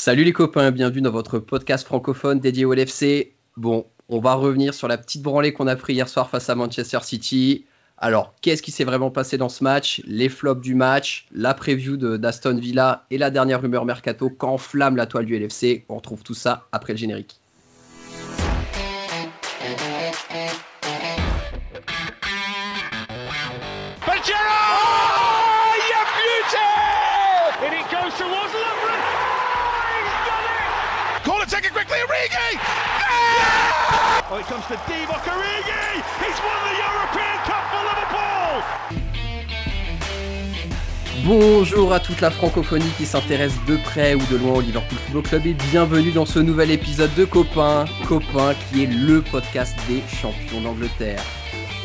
Salut les copains, bienvenue dans votre podcast francophone dédié au LFC. Bon, on va revenir sur la petite branlée qu'on a pris hier soir face à Manchester City. Alors, qu'est-ce qui s'est vraiment passé dans ce match? Les flops du match, la preview d'Aston Villa et la dernière rumeur mercato qu'enflamme la toile du LFC. On retrouve tout ça après le générique. Bonjour à toute la francophonie qui s'intéresse de près ou de loin au Liverpool Football Club et bienvenue dans ce nouvel épisode de Copain, Copain qui est le podcast des champions d'Angleterre.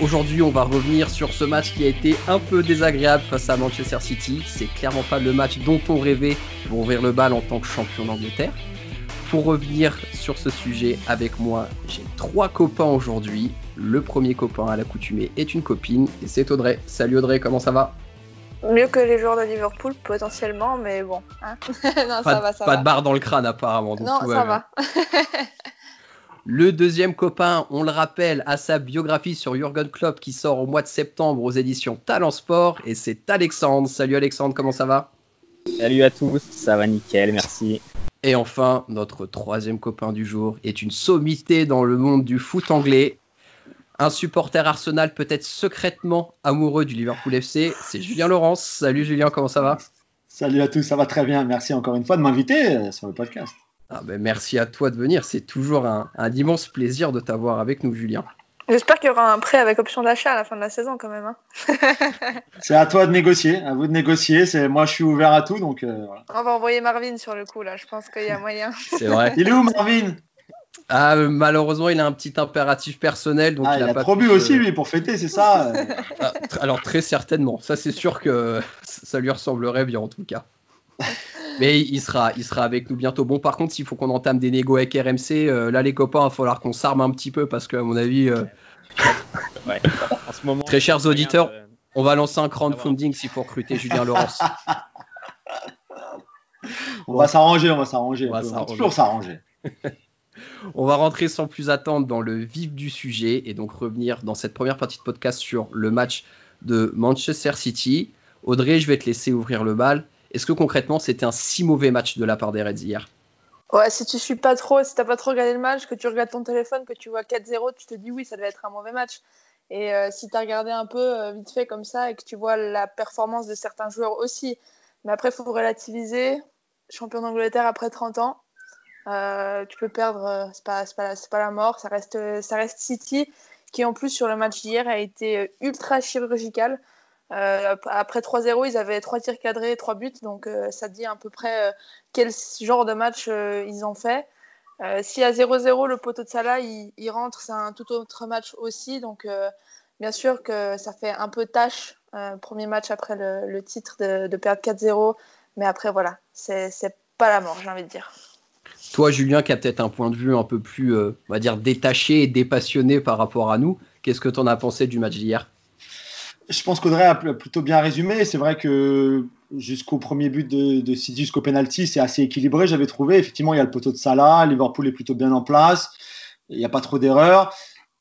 Aujourd'hui, on va revenir sur ce match qui a été un peu désagréable face à Manchester City. C'est clairement pas le match dont on rêvait pour ouvrir le bal en tant que champion d'Angleterre. Pour revenir sur ce sujet avec moi, j'ai trois copains aujourd'hui. Le premier copain à l'accoutumée est une copine et c'est Audrey. Salut Audrey, comment ça va? Mieux que les joueurs de Liverpool potentiellement, mais bon. Hein. non, pas, ça va, ça pas de barre dans le crâne apparemment. non, ça va. le deuxième copain, on le rappelle, a sa biographie sur Jurgen Klopp qui sort au mois de septembre aux éditions Talent Sport et c'est Alexandre. Salut Alexandre, comment ça va? Salut à tous, ça va nickel, merci. Et enfin, notre troisième copain du jour est une sommité dans le monde du foot anglais. Un supporter Arsenal peut-être secrètement amoureux du Liverpool FC, c'est Julien Laurence. Salut Julien, comment ça va? Salut à tous, ça va très bien. Merci encore une fois de m'inviter euh, sur le podcast. Ah ben merci à toi de venir, c'est toujours un, un immense plaisir de t'avoir avec nous Julien. J'espère qu'il y aura un prêt avec option d'achat à la fin de la saison quand même. Hein. c'est à toi de négocier, à vous de négocier. C'est moi, je suis ouvert à tout, donc. Euh, On va envoyer Marvin sur le coup là. Je pense qu'il y a moyen. c'est vrai. Il est où Marvin? Ah, malheureusement, il a un petit impératif personnel. Donc ah, il, a, trop bu aussi, lui, pour fêter, c'est ça? Ah, Alors, très certainement. Ça, c'est sûr que ça lui ressemblerait bien, en tout cas. Mais il sera, il sera avec nous bientôt. Bon, par contre, s'il faut qu'on entame des négos avec RMC, euh, là, les copains, il va falloir qu'on s'arme un petit peu parce qu'à mon avis, euh, en ce moment, très chers auditeurs, on va lancer un crowdfunding s'il faut recruter Julien Laurence. on va s'arranger, on va s'arranger. On va toujours s'arranger. on va rentrer sans plus attendre dans le vif du sujet et donc revenir dans cette première partie de podcast sur le match de Manchester City. Audrey, je vais te laisser ouvrir le bal. Est-ce que concrètement, c'était un si mauvais match de la part des Reds hier? Ouais, si tu suis pas trop, si t'as pas trop regardé le match, que tu regardes ton téléphone, que tu vois 4-0, tu te dis oui, ça devait être un mauvais match. Et euh, si tu as regardé un peu euh, vite fait comme ça et que tu vois la performance de certains joueurs aussi, mais après, il faut relativiser. Champion d'Angleterre après 30 ans, euh, tu peux perdre, c'est pas, pas, la mort, ça reste, ça reste City qui en plus sur le match d'hier a été ultra chirurgical. Euh, après 3-0, ils avaient 3 tirs cadrés, 3 buts, donc euh, ça dit à peu près euh, quel genre de match ils ont fait. si à 0-0, le poteau de Salah, il, rentre, c'est un tout autre match aussi, donc bien sûr que ça fait un peu tâche, premier match après le, titre, de, de perdre 4-0, mais après voilà, c'est pas la mort, j'ai envie de dire. Toi, Julien, qui a peut-être un point de vue un peu plus, on va dire, détaché et dépassionné par rapport à nous, qu'est-ce que tu en as pensé du match d'hier? Je pense qu'Audrey a plutôt bien résumé. C'est vrai que jusqu'au premier but de, de City, jusqu'au penalty, c'est assez équilibré, j'avais trouvé. Effectivement, il y a le poteau de Salah, Liverpool est plutôt bien en place, il n'y a pas trop d'erreurs.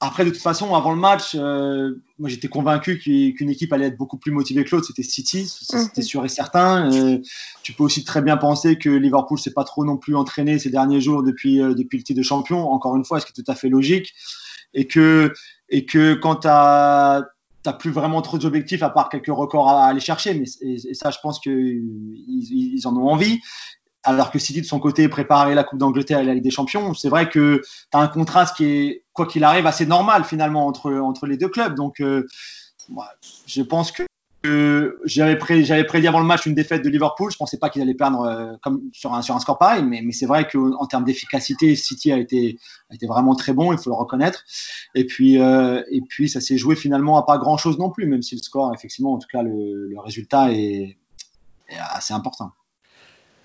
Après, de toute façon, avant le match, euh, moi j'étais convaincu qu'une équipe allait être beaucoup plus motivée que l'autre. C'était City, c'était mhm. sûr et certain. Euh, tu peux aussi très bien penser que Liverpool s'est pas trop non plus entraîné ces derniers jours depuis, euh, depuis le titre de champion. Encore une fois, ce qui est tout à fait logique? Et que, et que quand tu as t'as plus vraiment trop d'objectifs à part quelques records à, aller chercher. Mais et, ça, je pense qu'ils ils en ont envie. Alors que City, de son côté, préparer la Coupe d'Angleterre et la Ligue des Champions, c'est vrai que tu as un contraste qui est, quoi qu'il arrive, assez normal finalement entre, entre les deux clubs. Donc, euh, je pense que j'avais prédit avant le match une défaite de Liverpool. Je pensais pas qu'ils allaient perdre euh, comme sur un, sur un score pareil, mais, mais c'est vrai qu'en termes d'efficacité, City a été, a été vraiment très bon, il faut le reconnaître. Et puis, euh, et puis ça s'est joué finalement à pas grand chose non plus, même si le score, effectivement, en tout cas, le, le résultat est, est, assez important.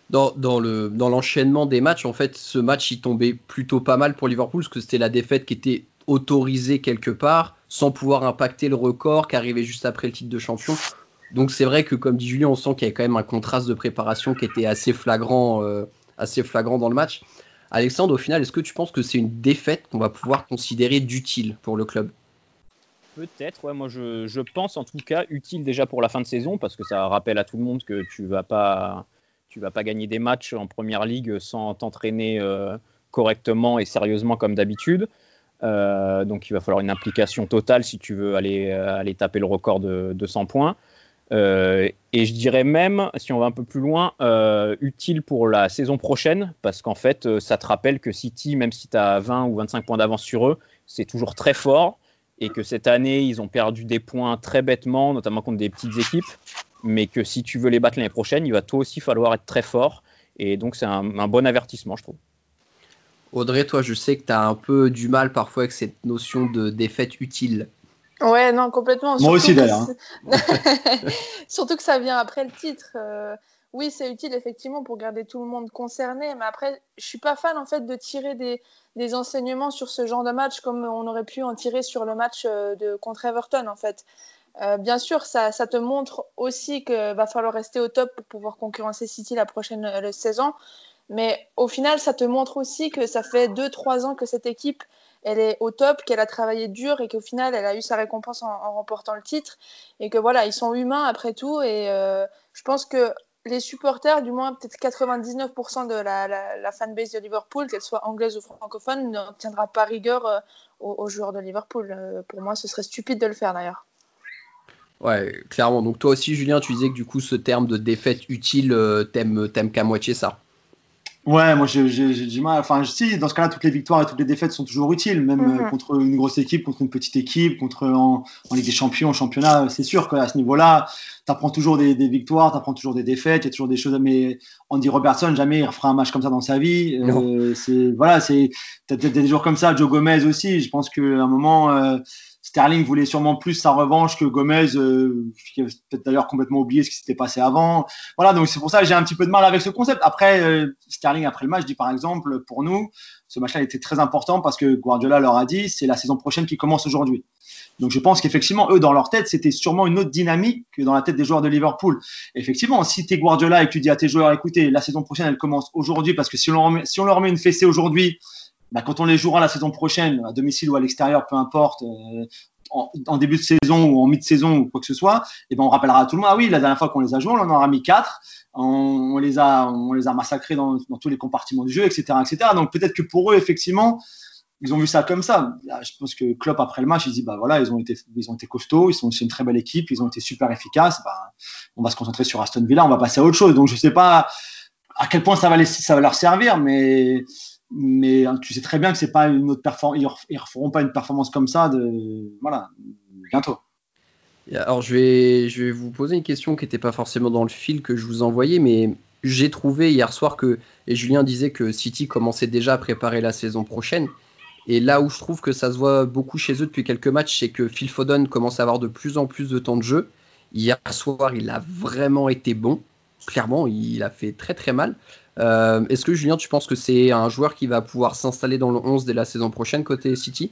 Dans, dans, le, dans l'enchaînement des matchs, en fait, ce match il tombait plutôt pas mal pour Liverpool parce que c'était la défaite qui était autorisée quelque part sans pouvoir impacter le record qui arrivait juste après le titre de champion. Donc c'est vrai que comme dit Julien, on sent qu'il y a quand même un contraste de préparation qui était assez flagrant euh, assez flagrant dans le match. Alexandre, au final, est-ce que tu penses que c'est une défaite qu'on va pouvoir considérer d'utile pour le club? Peut-être, ouais, moi je, pense en tout cas utile déjà pour la fin de saison parce que ça rappelle à tout le monde que tu vas pas vas pas gagner des matchs en première ligue sans t'entraîner euh, correctement et sérieusement comme d'habitude. Euh, donc il va falloir une implication totale si tu veux aller, euh, taper le record de, de 100 points. Euh, et je dirais même, si on va un peu plus loin, utile pour la saison prochaine, parce qu'en fait, ça te rappelle que City, même si tu as 20 ou 25 points d'avance sur eux, c'est toujours très fort, et que cette année, ils ont perdu des points très bêtement, notamment contre des petites équipes, mais que si tu veux les battre l'année prochaine, il va toi aussi falloir être très fort, et donc c'est un bon avertissement, je trouve. Audrey, toi, je sais que tu as un peu du mal parfois avec cette notion de défaite utile. Ouais, non, complètement. Moi aussi d'ailleurs. Hein. Surtout que ça vient après le titre. Euh, oui, c'est utile effectivement pour garder tout le monde concerné, mais après, je suis pas fan en fait de tirer des, des enseignements sur ce genre de match comme on aurait pu en tirer sur le match euh, de contre Everton en fait. Euh, bien sûr, ça, ça, te montre aussi qu'il va falloir rester au top pour pouvoir concurrencer City la prochaine la saison. Mais au final, ça te montre aussi que ça fait 2-3 ans que cette équipe elle est au top, qu'elle a travaillé dur et qu'au final, elle a eu sa récompense en, remportant le titre. Et que voilà, ils sont humains après tout. Et euh, je pense que les supporters, du moins peut-être 99% de la, fanbase de Liverpool, qu'elle soit anglaise ou francophone, ne tiendra pas rigueur euh, aux, joueurs de Liverpool. Euh, pour moi, ce serait stupide de le faire d'ailleurs. Ouais, clairement. Donc toi aussi, Julien, tu disais que du coup, ce terme de défaite utile, t'aimes qu'à moitié ça. Ouais, moi j'ai du mal. Enfin, si, dans ce cas-là, toutes les victoires et toutes les défaites sont toujours utiles, même mm -hmm. contre une grosse équipe, contre une petite équipe, contre en, en Ligue des Champions, en championnat. C'est sûr qu'à ce niveau-là, tu apprends toujours des, des victoires, tu apprends toujours des défaites, il y a toujours des choses. Mais Andy Robertson, jamais il refera un match comme ça dans sa vie. Euh, c'est voilà, c'est t'as des joueurs comme ça, Joe Gomez aussi. Je pense qu'à un moment. Euh, Sterling voulait sûrement plus sa revanche que Gomez, euh, qui avait peut-être d'ailleurs complètement oublié ce qui s'était passé avant. Voilà, donc c'est pour ça que j'ai un petit peu de mal avec ce concept. Après, euh, Sterling, après le match, dit par exemple, pour nous, ce match-là était très important parce que Guardiola leur a dit, c'est la saison prochaine qui commence aujourd'hui. Donc je pense qu'effectivement, eux, dans leur tête, c'était sûrement une autre dynamique que dans la tête des joueurs de Liverpool. Effectivement, si tu es Guardiola et que tu dis à tes joueurs, écoutez, la saison prochaine, elle commence aujourd'hui parce que si on, remet, si on leur met une fessée aujourd'hui, bah, quand on les jouera la saison prochaine, à domicile ou à l'extérieur, peu importe, euh, en, début de saison ou en mi-saison ou quoi que ce soit, et ben on rappellera à tout le monde, ah oui, la dernière fois qu'on les a joués, on en aura mis quatre, on, on, les a, on les a massacrés dans, tous les compartiments du jeu, etc., etc. Donc peut-être que pour eux, effectivement, ils ont vu ça comme ça. Je pense que Klopp après le match, il dit bah voilà, ils ont été, ils ont été costauds, ils sont c'est une très belle équipe, ils ont été super efficaces. Bah, on va se concentrer sur Aston Villa, on va passer à autre chose. Donc je sais pas à quel point ça va les, ça va leur servir, mais mais tu sais très bien que c'est pas une autre performance, ils ne referont pas une performance comme ça de voilà bientôt. Alors je vais, je vais vous poser une question qui n'était pas forcément dans le fil que je vous envoyais, mais j'ai trouvé hier soir que, et Julien disait que City commençait déjà à préparer la saison prochaine. Et là où je trouve que ça se voit beaucoup chez eux depuis quelques matchs, c'est que Phil Foden commence à avoir de plus en plus de temps de jeu. Hier soir, il a vraiment été bon. Clairement, il a fait très très mal. Euh, Est-ce que Julien, tu penses que c'est un joueur qui va pouvoir s'installer dans le 11 dès la saison prochaine côté City?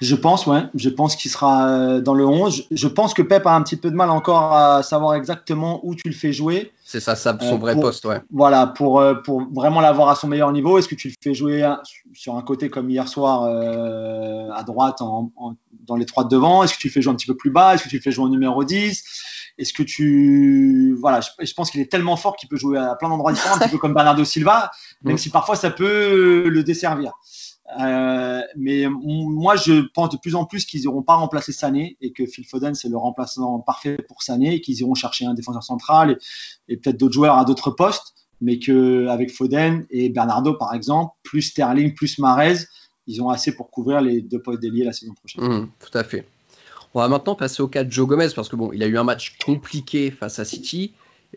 Je pense, ouais. Je pense qu'il sera dans le 11. Je pense que Pep a un petit peu de mal encore à savoir exactement où tu le fais jouer. C'est ça, ça, son euh, vrai pour, poste, ouais. Voilà, pour, pour vraiment l'avoir à son meilleur niveau. Est-ce que tu le fais jouer sur un côté comme hier soir euh, à droite en, en, dans les trois de devant? Est-ce que tu le fais jouer un petit peu plus bas? Est-ce que tu le fais jouer en numéro 10 Est-ce que tu. Voilà, je, je pense qu'il est tellement fort qu'il peut jouer à plein d'endroits différents, un petit peu comme Bernardo Silva, même mmh. si parfois ça peut le desservir. Euh, mais moi, je pense de plus en plus qu'ils n'iront pas remplacer Sané et que Phil Foden, c'est le remplaçant parfait pour Sané et qu'ils iront chercher un défenseur central et, et peut-être d'autres joueurs à d'autres postes, mais qu'avec Foden et Bernardo, par exemple, plus Sterling, plus Marez, ils ont assez pour couvrir les deux postes déliés la saison prochaine. Mmh, tout à fait. On va maintenant passer au cas de Joe Gomez parce que bon, il a eu un match compliqué face à City.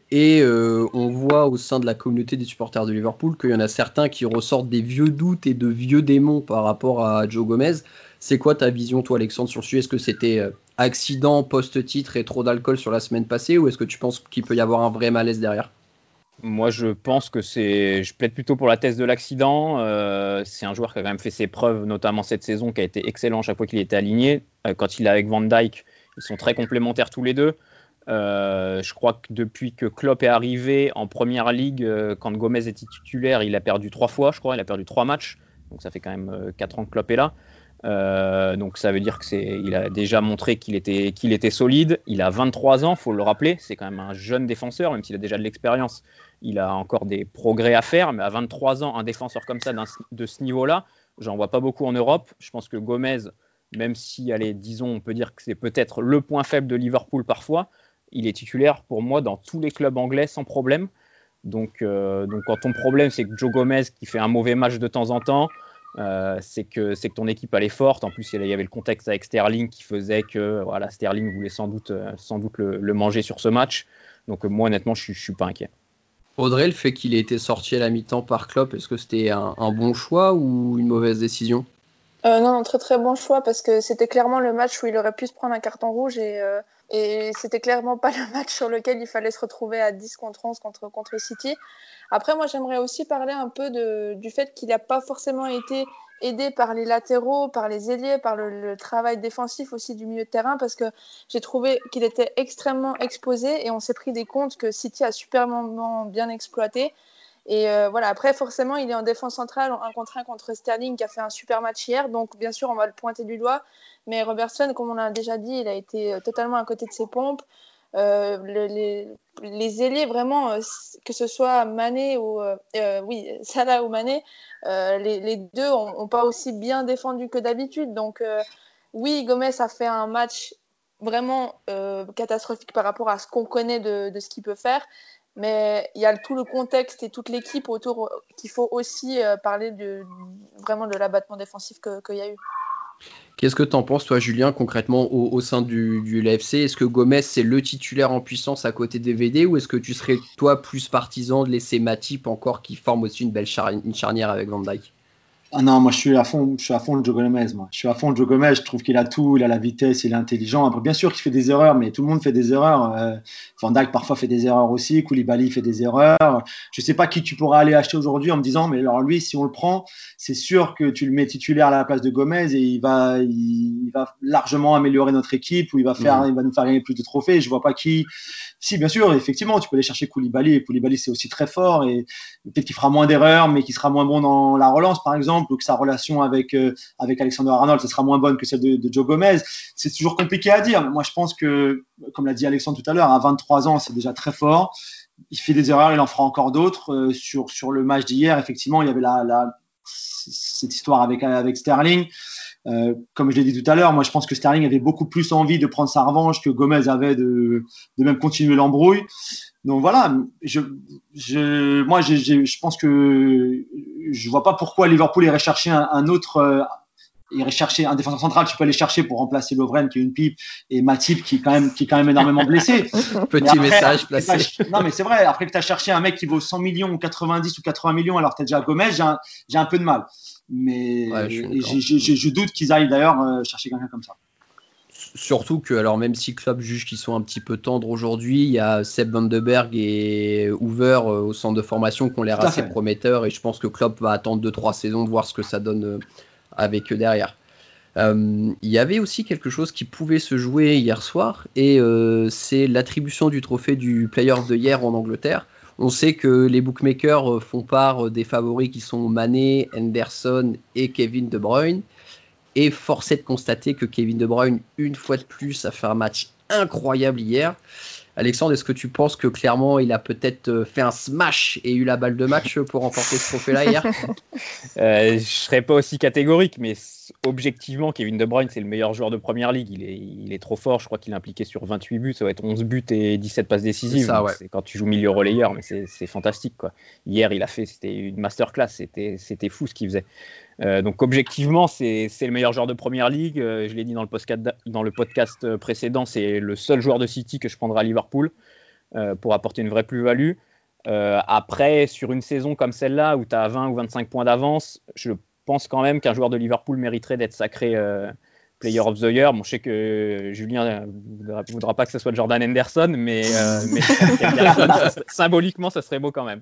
Et euh, on voit au sein de la communauté des supporters de Liverpool qu'il y en a certains qui ressortent des vieux doutes et de vieux démons par rapport à Joe Gomez. C'est quoi ta vision, toi, Alexandre, sur ce sujet? Est-ce que c'était euh, accident, post-titre et trop d'alcool sur la semaine passée ou est-ce que tu penses qu'il peut y avoir un vrai malaise derrière? Moi, je pense que c'est. Je plaide plutôt pour la thèse de l'accident. Euh, c'est un joueur qui a quand même fait ses preuves, notamment cette saison, qui a été excellent chaque fois qu'il était aligné. Euh, quand il est avec Van Dyke, ils sont très complémentaires tous les deux. je crois que depuis que Klopp est arrivé en première ligue, quand Gomez était titulaire, il a perdu trois fois, je crois. Il a perdu trois matchs. Donc ça fait quand même quatre ans que Klopp est là. Euh, donc ça veut dire qu'il a déjà montré qu'il était, qu'il était solide. Il a 23 ans, faut le rappeler. C'est quand même un jeune défenseur, même s'il a déjà de l'expérience. Il a encore des progrès à faire, mais à 23 ans, un défenseur comme ça, de ce niveau-là, j'en vois pas beaucoup en Europe. Je pense que Gomez, même si, allez, disons, on peut dire que c'est peut-être le point faible de Liverpool parfois, il est titulaire pour moi dans tous les clubs anglais sans problème. Donc, euh, donc quand ton problème, c'est que Joe Gomez qui fait un mauvais match de temps en temps, euh, c'est que, que ton équipe est forte. En plus, il y avait le contexte avec Sterling qui faisait que voilà, Sterling voulait sans doute, euh, sans doute le, manger sur ce match. Donc, moi, honnêtement, je ne suis pas inquiet. Audrey, le fait qu'il ait été sorti à la mi-temps par Klopp, est-ce que c'était un, bon choix ou une mauvaise décision? Euh, non, très très bon choix parce que c'était clairement le match où il aurait pu se prendre un carton rouge et, et c'était clairement pas le match sur lequel il fallait se retrouver à 10 contre 11 contre, contre City. Après, moi, j'aimerais aussi parler un peu du fait qu'il n'a pas forcément été aidé par les latéraux, par les ailiers, par le, travail défensif aussi du milieu de terrain, parce que j'ai trouvé qu'il était extrêmement exposé et on s'est pris des comptes que City a superment bien exploité. Et euh, voilà, après, forcément, il est en défense centrale, un contre un contre Sterling, qui a fait un super match hier. Donc, bien sûr, on va le pointer du doigt. Mais Robertson, comme on l'a déjà dit, il a été totalement à côté de ses pompes. Euh, les, les, ailiers vraiment, euh, que ce soit Mané ou euh, oui Salah ou Mané, les, deux ont, pas aussi bien défendu que d'habitude. Donc oui, Gomez a fait un match vraiment catastrophique par rapport à ce qu'on connaît de ce qu'il peut faire. Mais il y a tout le contexte et toute l'équipe autour qu'il faut aussi parler de, vraiment de l'abattement défensif qu'il y a eu. Qu'est-ce que tu en penses, toi, Julien, concrètement au, sein du, du LFC Est-ce que Gomez, c'est le titulaire en puissance à côté des VD ou est-ce que tu serais, toi, plus partisan de laisser Matip encore qui forme aussi une belle charnière avec Van Dyke ah non, moi je suis à fond, je suis à fond de Joe Gomez. Moi, je suis à fond de Joe Gomez. Je trouve qu'il a tout, il a la vitesse, il est intelligent. Après, bien sûr qu'il fait des erreurs, mais tout le monde fait des erreurs. Euh, Van Dijk parfois fait des erreurs aussi. Koulibaly fait des erreurs. Je sais pas qui tu pourras aller acheter aujourd'hui en me disant, mais alors lui, si on le prend, c'est sûr que tu le mets titulaire à la place de Gomez et il va, il, va largement améliorer notre équipe ou il va faire, il va nous faire gagner plus de trophées. Je vois pas qui. Si, bien sûr, effectivement, tu peux aller chercher Koulibaly et Koulibaly c'est aussi très fort et peut-être qu'il fera moins d'erreurs, mais qu'il sera moins bon dans la relance, par exemple ou que sa relation avec, euh, avec Alexander Arnold, ce sera moins bonne que celle de, Joe Gomez. C'est toujours compliqué à dire. Moi, je pense que, comme l'a dit Alexandre tout à l'heure, à 23 ans, c'est déjà très fort. Il fait des erreurs, il en fera encore d'autres. Euh, sur, sur le match d'hier, effectivement, il y avait la, cette histoire avec, Sterling. Euh, comme je l'ai dit tout à l'heure, moi je pense que Sterling avait beaucoup plus envie de prendre sa revanche que Gomez avait de, de même continuer l'embrouille. Donc voilà, je, je, moi je, pense que je vois pas pourquoi Liverpool irait chercher un, autre, irait chercher un défenseur central. Tu peux aller chercher pour remplacer Lovren qui est une pipe et Matip qui est quand même qui est quand même énormément blessé. Petit message placé. Non mais c'est vrai. Après que tu as cherché un mec qui vaut 100 millions ou 90 ou 80 millions alors que tu as déjà Gomez, j'ai un, un, peu de mal. Mais je, doute qu'ils aillent d'ailleurs euh, chercher quelqu'un comme ça. Surtout que, alors même si Klopp juge qu'ils sont un petit peu tendres aujourd'hui, il y a Seb Vandenberg et Hoover euh, au centre de formation qui ont l'air assez prometteurs et je pense que Klopp va attendre 2-3 saisons de voir ce que ça donne euh, avec eux derrière. Euh, il y avait aussi quelque chose qui pouvait se jouer hier soir et c'est l'attribution du trophée du Player of the Year en Angleterre. On sait que les bookmakers font part des favoris qui sont Mané, Henderson et Kevin De Bruyne. Et force est de constater que Kevin De Bruyne, une fois de plus, a fait un match incroyable hier. Alexandre, est-ce que tu penses que clairement il a peut-être euh, fait un smash et eu la balle de match pour remporter ce trophée-là hier? Euh, Je serais pas aussi catégorique, mais objectivement, Kevin De Bruyne, c'est le meilleur joueur de première ligue. Il est, il est trop fort. Je crois qu'il est impliqué sur 28 buts. Ça va être 11 buts et 17 passes décisives. Ouais. quand tu joues milieu relayeur, mais c'est fantastique. Quoi. Hier, il a fait, c'était une masterclass. C'était fou ce qu'il faisait. Euh, donc objectivement, c'est le meilleur joueur de première ligue. Euh, je l'ai dit dans le, podcast, dans le podcast précédent, c'est le seul joueur de City que je prendrai à Liverpool euh, pour apporter une vraie plus-value. après, sur une saison comme celle-là, où tu as 20 ou 25 points d'avance, je pense quand même qu'un joueur de Liverpool mériterait d'être sacré Player of the Year. Bon, je sais que Julien ne voudra pas que ce soit Jordan Henderson, mais, mais symboliquement, ça serait beau quand même.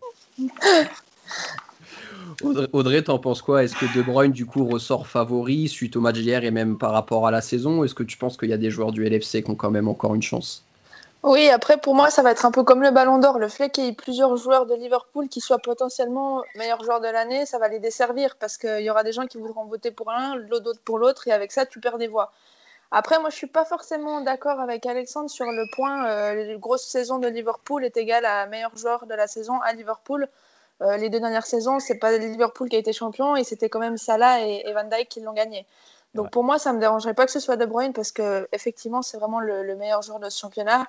Audrey, t'en penses quoi? Est-ce que De Bruyne du coup ressort favori suite au match d'hier et même par rapport à la saison? Est-ce que tu penses qu'il y a des joueurs du LFC qui ont quand même encore une chance? Oui, après pour moi ça va être un peu comme le Ballon d'Or. Le fait qu'il y ait plusieurs joueurs de Liverpool qui soient potentiellement meilleurs joueurs de l'année, ça va les desservir parce qu'il y aura des gens qui voudront voter pour l'un, l'autre pour l'autre et avec ça tu perds des voix. Après moi je suis pas forcément d'accord avec Alexandre sur le point euh, grosse saison de Liverpool est égale à meilleur joueur de la saison à Liverpool. Euh, les deux dernières saisons, c'est pas Liverpool qui a été champion et c'était quand même Salah et, et Van Dijk qui l'ont gagné. Donc pour moi, ça me dérangerait pas que ce soit De Bruyne parce que effectivement, c'est vraiment le, meilleur joueur de ce championnat.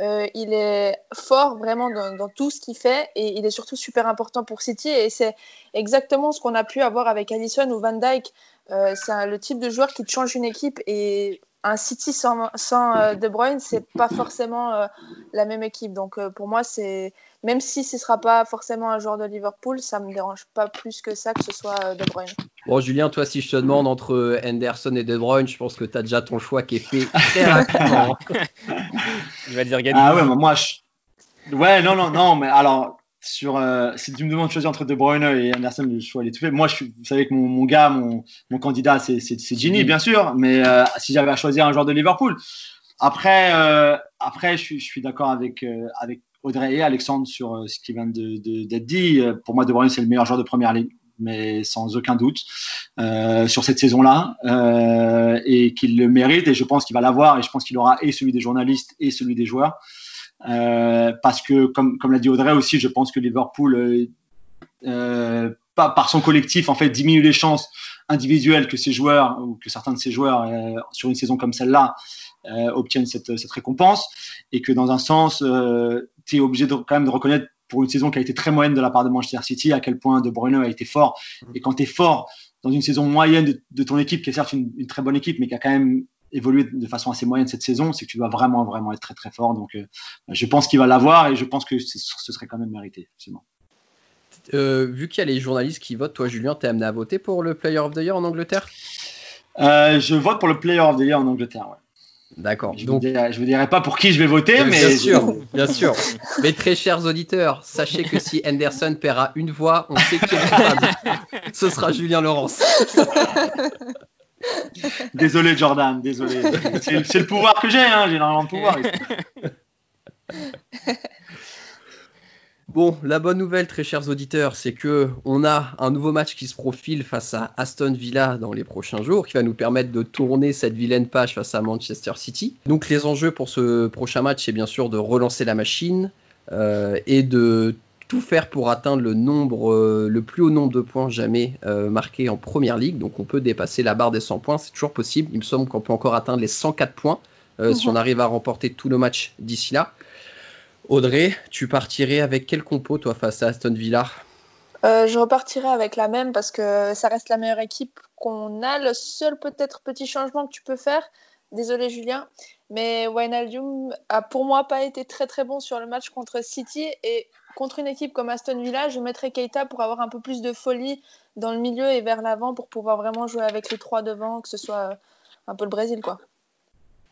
Euh, il est fort vraiment dans, tout ce qu'il fait et il est surtout super important pour City et c'est exactement ce qu'on a pu avoir avec Allison ou Van Dijk. Euh, c'est le type de joueur qui te change une équipe et un City sans, sans euh, De Bruyne, c'est pas forcément euh, la même équipe. Donc euh, pour moi, c'est même si ce sera pas forcément un joueur de Liverpool, ça me dérange pas plus que ça que ce soit De Bruyne. Bon, Julien, toi, si je te demande entre Henderson et De Bruyne, je pense que tu as déjà ton choix qui est fait très rapidement. je vais dire Ah ouais, moi, je... ouais, non, non, non, mais alors sur euh, si tu me demandes de choisir entre De Bruyne et Anderson, le choix est tout fait. Moi, je vous savez que mon, mon gars, mon, mon candidat, c'est Ginny, bien sûr. Mais euh, si j'avais à choisir un joueur de Liverpool, après, euh, après, je suis, je suis d'accord avec avec Audrey et Alexandre sur ce qui vient d'être de, de, dit. Pour moi, De Bruyne, c'est le meilleur joueur de première ligue, mais sans aucun doute sur cette saison-là, et qu'il le mérite. Et je pense qu'il va l'avoir. Et je pense qu'il aura et celui des journalistes et celui des joueurs. Euh, parce que, comme, l'a dit Audrey aussi, je pense que Liverpool, euh, euh, par son collectif, en fait, diminue les chances individuelles que ses joueurs ou que certains de ses joueurs sur une saison comme celle-là obtiennent cette, récompense et que dans un sens, tu es obligé de, quand même de reconnaître pour une saison qui a été très moyenne de la part de Manchester City à quel point De Bruyne a été fort. Et quand tu es fort dans une saison moyenne de, ton équipe, qui est certes une, très bonne équipe, mais qui a quand même évolué de façon assez moyenne cette saison, c'est que tu dois vraiment, vraiment être très, très fort. Donc, euh, je pense qu'il va l'avoir et je pense que ce serait quand même mérité, euh, vu qu'il y a les journalistes qui votent, toi, Julien, t'es amené à voter pour le Player of the Year en Angleterre? Euh, Je vote pour le Player of the Year en Angleterre, ouais. D'accord. Je ne vous, dirai pas pour qui je vais voter, mais. Bien sûr, bien sûr. Mais très chers auditeurs, sachez que si Anderson paiera une voix, on sait qui Ce sera Julien Laurence. désolé Jordan, désolé. C'est le pouvoir que j'ai, hein, j'ai énormément de pouvoir. Bon, la bonne nouvelle, très chers auditeurs, c'est que on a un nouveau match qui se profile face à Aston Villa dans les prochains jours, qui va nous permettre de tourner cette vilaine page face à Manchester City. Donc les enjeux pour ce prochain match, c'est bien sûr de relancer la machine euh, et de tout faire pour atteindre le nombre, euh, le plus haut nombre de points jamais euh, marqués en première ligue. Donc on peut dépasser la barre des 100 points, c'est toujours possible. Il me semble qu'on peut encore atteindre les 104 points euh, si on mhm. arrive à remporter tous nos matchs d'ici là. Audrey, tu partirais avec quel compo toi face à Aston Villa? Je repartirais avec la même parce que ça reste la meilleure équipe qu'on a. Le seul peut-être petit changement que tu peux faire, désolé Julien, mais Wijnaldum a pour moi pas été très très bon sur le match contre City et contre une équipe comme Aston Villa, je mettrais Keita pour avoir un peu plus de folie dans le milieu et vers l'avant pour pouvoir vraiment jouer avec les trois devant, que ce soit euh, un peu le Brésil, quoi.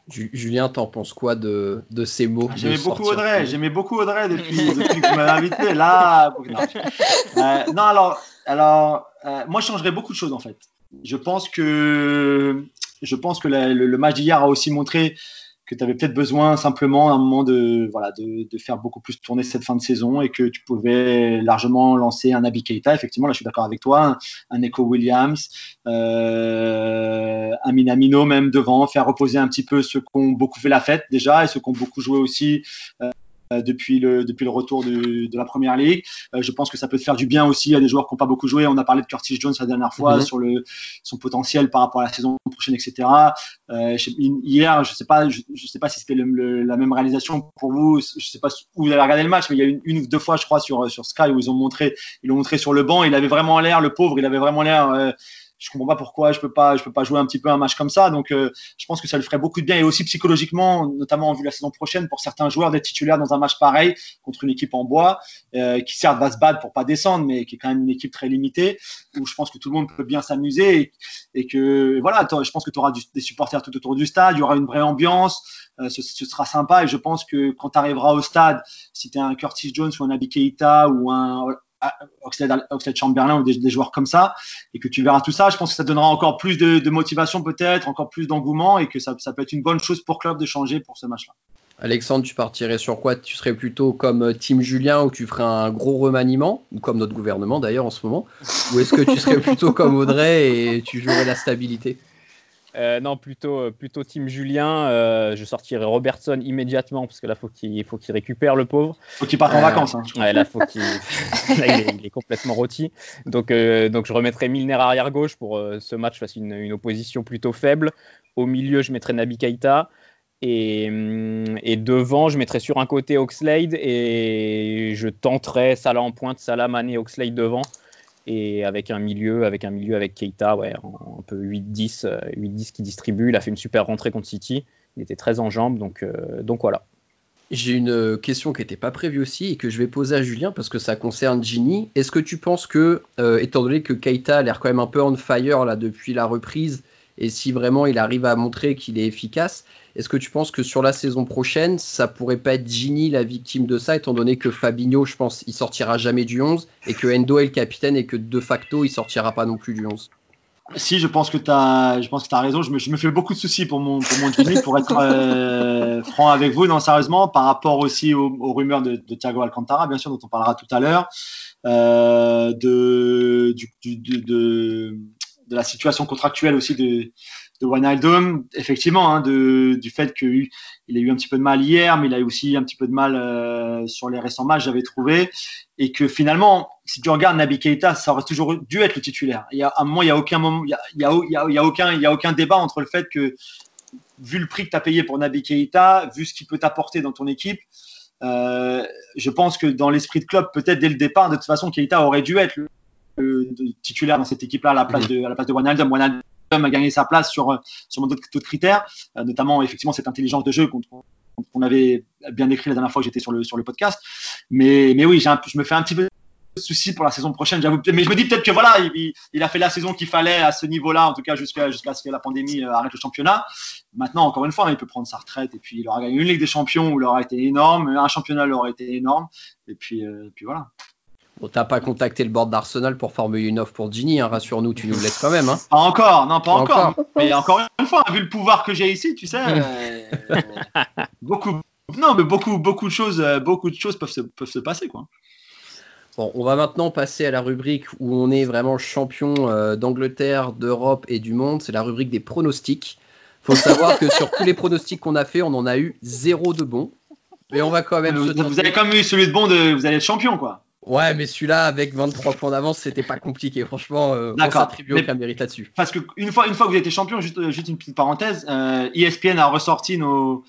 Julien, t'en penses quoi de, de ces mots ah, J'aimais beaucoup Audrey, j'aimais beaucoup Audrey depuis, depuis que invité. Là, euh, non, alors, alors euh, moi, je changerais beaucoup de choses en fait. Je pense que, je pense que le, le match d'hier a aussi montré que tu avais peut-être besoin simplement à un moment de, voilà, de, de, faire beaucoup plus tourner cette fin de saison et que tu pouvais largement lancer un Abi Keita. Effectivement, là, je suis d'accord avec toi, un, Echo Williams, euh, un Minamino même devant, faire reposer un petit peu ceux qui ont beaucoup fait la fête déjà et ceux qui ont beaucoup joué aussi. Euh, depuis le, depuis le retour de, de la première ligue. Euh, je pense que ça peut faire du bien aussi à des joueurs qui n'ont pas beaucoup joué. On a parlé de Curtis Jones la dernière fois mhm. sur le, son potentiel par rapport à la saison prochaine, etc. Euh, hier, je sais pas, je, sais pas si c'était la même réalisation pour vous. Je sais pas où vous avez regardé le match, mais il y a une, une ou deux fois, je crois, sur, sur Sky où ils ont montré, ils l'ont montré sur le banc. Il avait vraiment l'air, le pauvre, il avait vraiment l'air. Euh, je comprends pas pourquoi je peux pas je peux pas jouer un petit peu un match comme ça. Donc euh, je pense que ça lui ferait beaucoup de bien. Et aussi psychologiquement notamment en vue de la saison prochaine pour certains joueurs d'être titulaires dans un match pareil contre une équipe en bois euh, qui certes va se battre pour pas descendre mais qui est quand même une équipe très limitée où je pense que tout le monde peut bien s'amuser et, que voilà je pense que tu auras des supporters tout autour du stade il y aura une vraie ambiance euh, ce, ce, sera sympa. Et je pense que quand tu arriveras au stade si tu es un Curtis Jones ou un Abi Keita ou un Oxlade, Chamberlain ou des, joueurs comme ça, et que tu verras tout ça, je pense que ça donnera encore plus de, motivation peut-être, encore plus d'engouement, et que ça, peut être une bonne chose pour club de changer pour ce match-là. Alexandre, tu partirais sur quoi? Tu serais plutôt comme euh, Team Julien où tu ferais un gros remaniement, ou comme notre gouvernement d'ailleurs en ce moment? Ou est-ce que tu serais plutôt comme Audrey et tu jouerais la stabilité? Euh, non, plutôt, euh, plutôt Team Julien. Euh, je sortirais Robertson immédiatement parce que là, faut qu'il faut qu'il récupère le pauvre. Faut qu'il parte en vacances. Hein. Ouais, là, faut qu'il il, est, complètement rôti. Donc, donc je remettrais Milner arrière gauche pour ce match face une, une opposition plutôt faible. Au milieu, je mettrais Nabi Keita. Et, hum, et, devant, je mettrais sur un côté Oxlade et je tenterais Salah en pointe, Salah, Mané, Oxlade devant et avec un milieu, avec un milieu avec Keita, ouais, un peu 8-10, 8-10 euh, qui distribue. Il a fait une super rentrée contre City. Il était très en jambes, donc, euh, donc voilà. J'ai une question qui n'était pas prévue aussi et que je vais poser à Julien parce que ça concerne Ginny. Est-ce que tu penses que, euh, étant donné que Keita a l'air quand même un peu on fire là depuis la reprise, et si vraiment il arrive à montrer qu'il est efficace, est-ce que tu penses que sur la saison prochaine, ça pourrait pas être Gini la victime de ça, étant donné que Fabinho, je pense, il sortira jamais du 11 et que Endo est le capitaine et que de facto, il sortira pas non plus du 11 si, je pense que tu as, raison. Je me, je me, fais beaucoup de soucis pour mon, pour mon Jimmy, pour être euh, franc avec vous, non, sérieusement, par rapport aussi aux, rumeurs de, Thiago Alcantara, bien sûr, dont on parlera tout à l'heure, euh, de, du, de, de, la situation contractuelle aussi de, de Wijnaldum, effectivement, hein, du fait qu'il a eu un petit peu de mal hier, mais il a eu aussi un petit peu de mal euh, sur les récents matchs, j'avais trouvé, et que finalement, si tu regardes Nabi Keita, ça aurait toujours dû être le titulaire. Il à un moment, il n'y a aucun a aucun débat entre le fait que, vu le prix que tu as payé pour Nabi Keita, vu ce qu'il peut t'apporter dans ton équipe, euh, je pense que dans l'esprit de club, peut-être dès le départ, de toute façon, Keita aurait dû être le, titulaire dans cette équipe-là à la place de, à la place de Wijnaldum. Wijnaldum a gagné sa place sur, sur d'autres critères, euh, notamment effectivement cette intelligence de jeu qu'on avait bien décrit la dernière fois que j'étais sur le, sur le podcast. Mais, mais oui, un, je me fais un petit peu de soucis pour la saison prochaine, j'avoue. Mais je me dis peut-être que voilà, il, il, a fait la saison qu'il fallait à ce niveau-là, en tout cas jusqu'à jusqu'à ce que la pandémie euh, arrête le championnat. Maintenant, encore une fois, il peut prendre sa retraite et puis il aura gagné une Ligue des Champions où il aura été énorme, un championnat il aura été énorme. Et puis, euh, et puis voilà. Bon, t'as pas contacté le board d'Arsenal pour former une offre pour Ginny, hein, rassure-nous, tu nous laisses quand même. Hein. Pas encore, non, pas, encore. Mais encore une fois, vu le pouvoir que j'ai ici, tu sais, euh, beaucoup, non, mais beaucoup, beaucoup de choses, euh, beaucoup de choses peuvent se, peuvent se passer, quoi. Bon, on va maintenant passer à la rubrique où on est vraiment champion euh, d'Angleterre, d'Europe et du monde. C'est la rubrique des pronostics. Faut savoir que sur tous les pronostics qu'on a fait, on en a eu zéro de bon. Mais on va quand même. Vous, vous avez quand même eu celui de bon de, vous allez être champion, quoi. Ouais, mais celui-là, avec 23 points d'avance, c'était pas compliqué. Franchement, euh, on s'attribue aucun mérite là-dessus. Parce qu'une fois, une fois que vous avez été champion, juste, juste une petite parenthèse, euh, ESPN a ressorti nos,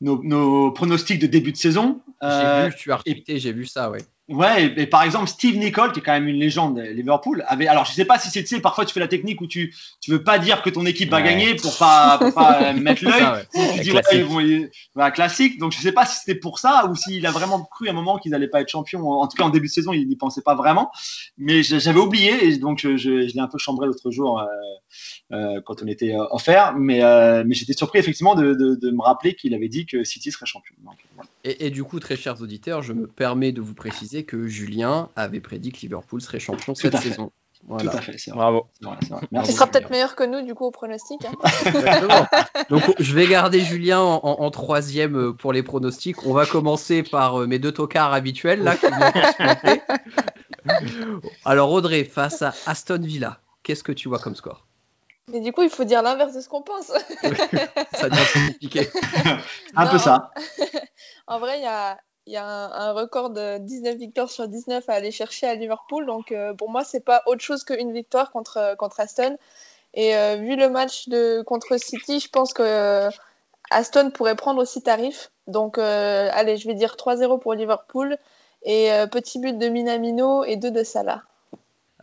nos, nos, pronostics de début de saison. J'ai euh, vu, tu as retweeté, j'ai vu ça, ouais. Ouais, et, par exemple, Steve Nicol, qui est quand même une légende de Liverpool, avait. Alors, je sais pas si c'est, tu sais, parfois tu fais la technique où tu, tu veux pas dire que ton équipe va gagner pour pas, pour pas mettre l'œil. Tu dis, ouais, ils vont, classique. Donc, je sais pas si c'était pour ça ou s'il a vraiment cru à un moment qu'ils allaient pas être champions. En tout cas, en début de saison, il n'y pensait pas vraiment. Mais j'avais oublié et donc je, je, l'ai un peu chambré l'autre jour euh, euh, quand on était euh, offert. Mais, euh, mais j'étais surpris effectivement de, de, de me rappeler qu'il avait dit que City serait champion. Donc, voilà. Et, et du coup, très chers auditeurs, je me permets de vous préciser que Julien avait prédit que Liverpool serait champion cette saison. Voilà. Tout à fait, Bravo. Tu seras peut-être meilleur que nous du coup au pronostic. Hein. Donc je vais garder Julien en, en, troisième pour les pronostics. On va commencer par euh, mes deux tocards habituels là. Alors Audrey face à Aston Villa, qu'est-ce que tu vois comme score? Mais du coup, il faut dire l'inverse de ce qu'on pense. ça devient compliqué. un peu ça. en vrai, il y a, il y a un, record de 19 victoires sur 19 à aller chercher à Liverpool. Donc euh, pour moi, c'est pas autre chose qu'une victoire contre, contre Aston. Et euh, vu le match de, contre City, je pense que euh, Aston pourrait prendre aussi tarif. Donc allez, je vais dire 3-0 pour Liverpool. Et petit but de Minamino et deux de Salah.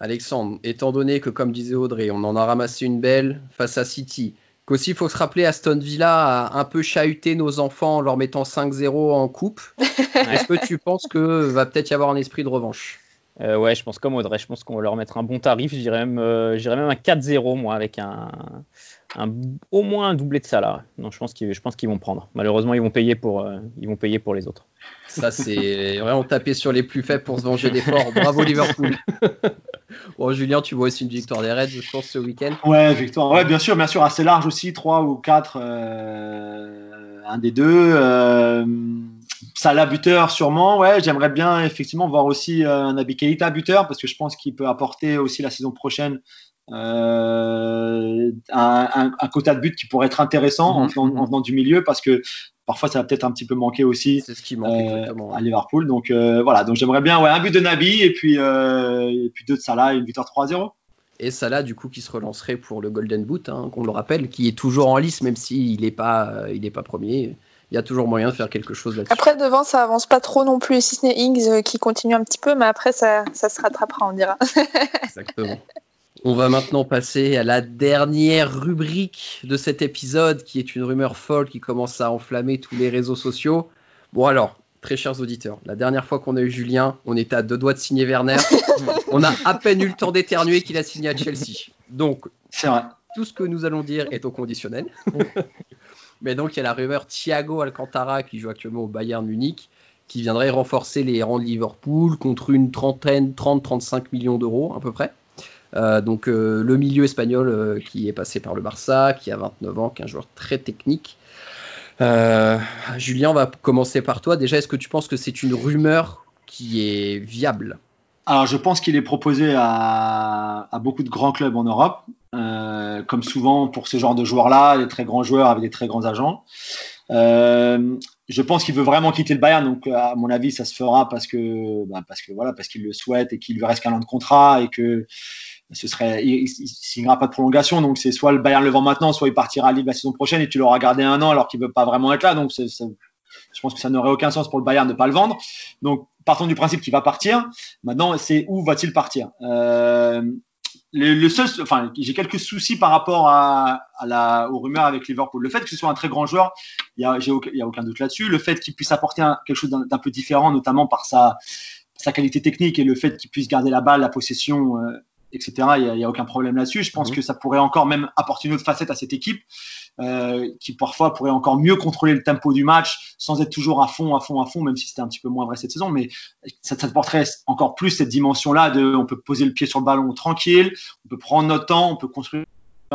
Alexandre, étant donné que, comme disait Audrey, on en a ramassé une belle face à City, Qu'aussi, il faut se rappeler, Aston Villa a un peu chahuté nos enfants en leur mettant 5-0 en coupe. Est-ce que tu penses que va peut-être y avoir un esprit de revanche? Euh, Ouais, je pense comme Audrey, je pense qu'on va leur mettre un bon tarif. Je dirais même, euh, même un 4-0, moi, avec un, un, au moins un doublé de salaire. Non, je pense qu'ils, je pense qu'ils vont prendre. Malheureusement, ils vont payer pour, euh, ils vont payer pour les autres. Ça, c'est vraiment taper sur les plus faibles pour se venger des forts. Bravo Liverpool. bon, Julien, tu vois aussi une victoire des Reds, je pense, ce week-end. Ouais, victoire. Ouais, bien sûr, bien sûr, assez large aussi, 3 ou 4. Euh... un des deux. Salah buteur sûrement, ouais. J'aimerais bien effectivement voir aussi un Nabi Keita buteur parce que je pense qu'il peut apporter aussi la saison prochaine un, un, quota de but qui pourrait être intéressant en, en, venant du milieu parce que parfois ça va peut-être un petit peu manquer aussi ce qui manque à Liverpool. Donc voilà, donc j'aimerais bien ouais, un but de Nabi et puis, et puis deux de Salah et une victoire 3-0 et Salah du coup qui se relancerait pour le Golden Boot, hein, qu'on le rappelle, qui est toujours en lice même s'il n'est pas, il est pas premier. Il y a toujours moyen de faire quelque chose là-dessus. Après devant ça avance pas trop non plus, si ce n'est Ings euh, qui continue un petit peu, mais après ça, ça se rattrapera on dira. Exactement. On va maintenant passer à la dernière rubrique de cet épisode, qui est une rumeur folle qui commence à enflammer tous les réseaux sociaux. Bon alors, très chers auditeurs, la dernière fois qu'on a eu Julien, on était à deux doigts de signer Werner. on a à peine eu le temps d'éternuer qu'il a signé à Chelsea. Donc, tout ce que nous allons dire est au conditionnel. Mais donc, il y a la rumeur Thiago Alcantara qui joue actuellement au Bayern Munich, qui viendrait renforcer les rangs de Liverpool contre une trentaine, 30-35 millions d'euros à peu près. Euh, donc euh, le milieu espagnol euh, qui est passé par le Barça, qui a 29 ans, qui est un joueur très technique, Julien, on va commencer par toi. Déjà, est-ce que tu penses que c'est une rumeur qui est viable? Alors, je pense qu'il est proposé à, beaucoup de grands clubs en Europe. Comme souvent pour ce genre de joueurs-là, des très grands joueurs avec des très grands agents. Je pense qu'il veut vraiment quitter le Bayern, donc à mon avis, ça se fera parce que, bah, parce que voilà, parce qu'il le souhaite et qu'il lui reste qu'un an de contrat et que ce serait, il, ne signera pas de prolongation. Donc, c'est soit le Bayern le vend maintenant, soit il partira à Lille la saison prochaine et tu l'auras gardé un an alors qu'il veut pas vraiment être là. Donc, je pense que ça n'aurait aucun sens pour le Bayern de pas le vendre. Donc, partons du principe qu'il va partir. Maintenant, c'est où va-t-il partir? Euh, le, seul, enfin, j'ai quelques soucis par rapport à, la, aux rumeurs avec Liverpool. Le fait que ce soit un très grand joueur, il n'y a, a, aucun doute là-dessus. Le fait qu'il puisse apporter quelque chose d'un peu différent, notamment par sa, sa qualité technique et le fait qu'il puisse garder la balle, la possession, euh, etc. Il n'y a, aucun problème là-dessus. Je pense mhm. que ça pourrait encore même apporter une autre facette à cette équipe euh, qui parfois pourrait encore mieux contrôler le tempo du match sans être toujours à fond, à fond, à fond, même si c'était un petit peu moins vrai cette saison. Mais ça, ça porterait encore plus cette dimension-là de on peut poser le pied sur le ballon tranquille, on peut prendre notre temps, on peut construire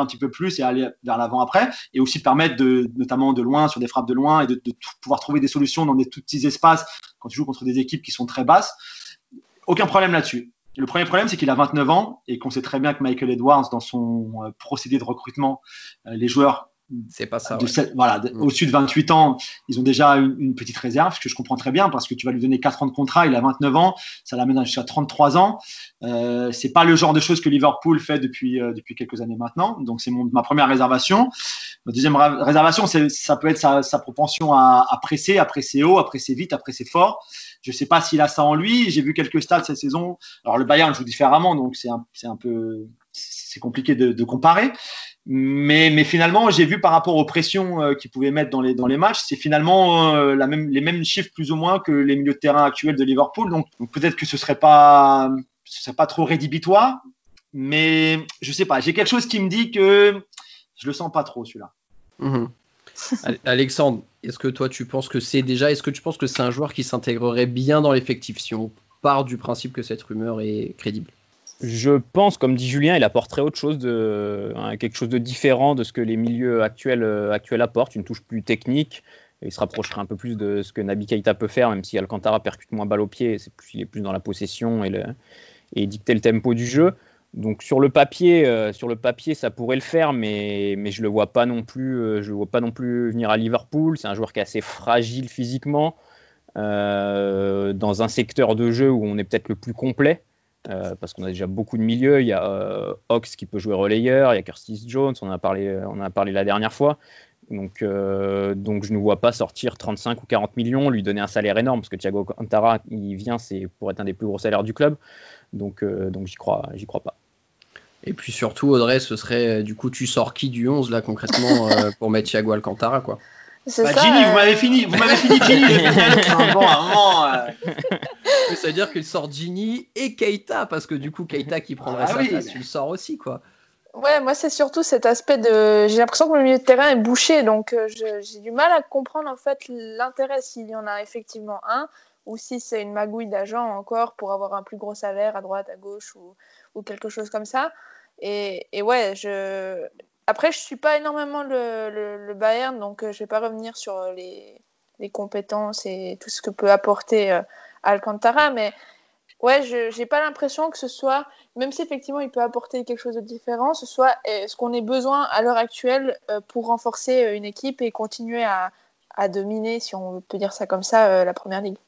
un petit peu plus et aller vers l'avant après, et aussi permettre de, notamment de loin, sur des frappes de loin, et de, de pouvoir trouver des solutions dans des tout petits espaces quand tu joues contre des équipes qui sont très basses. Aucun problème là-dessus. Le premier problème, c'est qu'il a 29 ans et qu'on sait très bien que Michael Edwards, dans son euh, procédé de recrutement, euh, les joueurs c'est pas ça. voilà, mm. au-dessus de 28 ans, ils ont déjà une, petite réserve, ce que je comprends très bien, parce que tu vas lui donner 4 ans de contrat, il a 29 ans, ça l'amène jusqu'à 33 ans. Euh, c'est pas le genre de choses que Liverpool fait depuis euh, depuis quelques années maintenant. Donc c'est ma première réservation. Ma deuxième réservation, ça peut être sa, sa propension à, à, presser, à presser haut, à presser vite, à presser fort. Je sais pas s'il a ça en lui. J'ai vu quelques stats cette saison. Alors le Bayern joue différemment, donc c'est un, peu c'est compliqué de, comparer. Mais, finalement, j'ai vu par rapport aux pressions euh, qu'ils pouvaient mettre dans les, dans les matchs, c'est finalement euh, les mêmes chiffres plus ou moins que les milieux de terrain actuels de Liverpool. Donc, peut-être que ce serait pas, serait pas trop rédhibitoire, mais je sais pas. J'ai quelque chose qui me dit que je le sens pas trop celui-là. Mhm. Alexandre, est-ce que toi tu penses que c'est déjà, est-ce que tu penses que c'est un joueur qui s'intégrerait bien dans l'effectif si on part du principe que cette rumeur est crédible? Je pense, comme dit Julien, il apporterait autre chose, hein, quelque chose de différent de ce que les milieux actuels, euh, actuels apportent, une touche plus technique. il se rapprocherait un peu plus de ce que Nabi Keita peut faire, même si Alcantara percute moins balle au pied, il est plus dans la possession et, le, et dicter le tempo du jeu. Donc sur le papier, euh, sur le papier, ça pourrait le faire, mais, mais je le vois pas non plus. Euh, je le vois pas non plus venir à Liverpool. C'est un joueur qui est assez fragile physiquement, dans un secteur de jeu où on est peut-être le plus complet. Euh, parce qu'on a déjà beaucoup de milieux. Il y a euh, Ox qui peut jouer relayeur, il y a Curtis Jones, on en a parlé, on a parlé la dernière fois. Donc, euh, donc je ne vois pas sortir 35 ou 40 millions, lui donner un salaire énorme, parce que Thiago Antara, il vient, c'est pour être un des plus gros salaires du club. Donc, donc j'y crois, j'y crois pas. Et puis surtout, Audrey, ce serait du coup, tu sors qui du 11 là concrètement pour mettre Thiago Alcantara quoi bah, Ginny, vous m'avez fini, vous m'avez fini Ginny. bon, un ça veut dire qu'il sort Ginny et Keita, parce que du coup, Keita qui prendrait ah sa place, tu le sors aussi, quoi. Ouais, moi, c'est surtout cet aspect de. J'ai l'impression que le milieu de terrain est bouché, donc euh, j'ai du mal à comprendre en fait l'intérêt s'il y en a effectivement un, ou si c'est une magouille d'agent encore pour avoir un plus gros salaire à droite, à gauche ou, ou quelque chose comme ça. Et, ouais, après, je suis pas énormément le, Bayern, donc je vais pas revenir sur les, les, compétences et tout ce que peut apporter Alcantara, mais ouais, je n'ai pas l'impression que ce soit, même si effectivement il peut apporter quelque chose de différent, ce soit ce qu'on ait besoin à l'heure actuelle pour renforcer une équipe et continuer à, à dominer, si on peut dire ça comme ça, euh, la première ligue?